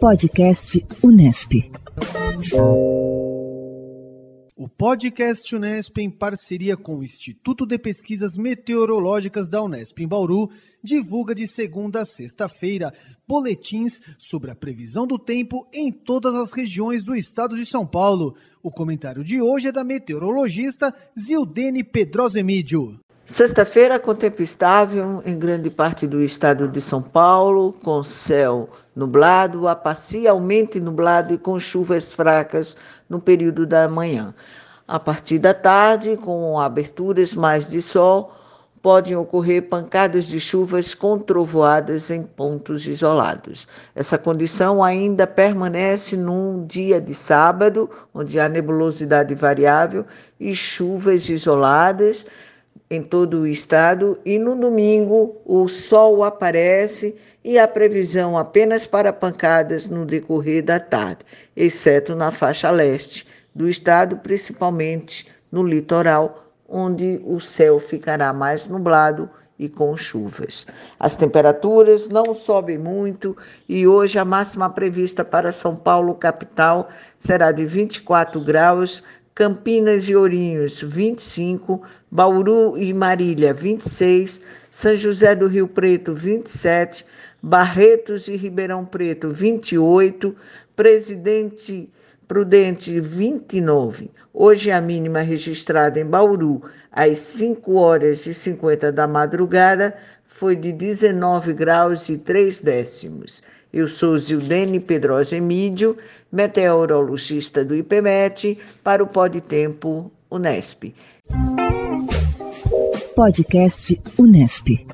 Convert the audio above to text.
Podcast Unesp. O podcast Unesp, em parceria com o Instituto de Pesquisas Meteorológicas da Unesp em Bauru, divulga de segunda a sexta-feira boletins sobre a previsão do tempo em todas as regiões do estado de São Paulo. O comentário de hoje é da meteorologista Zildene Pedrosemídio. Sexta-feira, com tempo estável em grande parte do estado de São Paulo, com céu nublado, a parcialmente nublado e com chuvas fracas no período da manhã. A partir da tarde, com aberturas mais de sol, podem ocorrer pancadas de chuvas com trovoadas em pontos isolados. Essa condição ainda permanece num dia de sábado, onde há nebulosidade variável e chuvas isoladas em todo o estado e no domingo o sol aparece e a previsão apenas para pancadas no decorrer da tarde, exceto na faixa leste do estado, principalmente no litoral, onde o céu ficará mais nublado e com chuvas. As temperaturas não sobem muito e hoje a máxima prevista para São Paulo capital será de 24 graus, Campinas e Ourinhos, 25, Bauru e Marília, 26, São José do Rio Preto, 27, Barretos e Ribeirão Preto, 28, Presidente Prudente, 29. Hoje a mínima registrada em Bauru, às 5 horas e 50 da madrugada, foi de 19 graus e 3 décimos. Eu sou Zildene Pedrosa Emídio, meteorologista do IPMET, para o Pode Tempo Unesp. Podcast Unesp.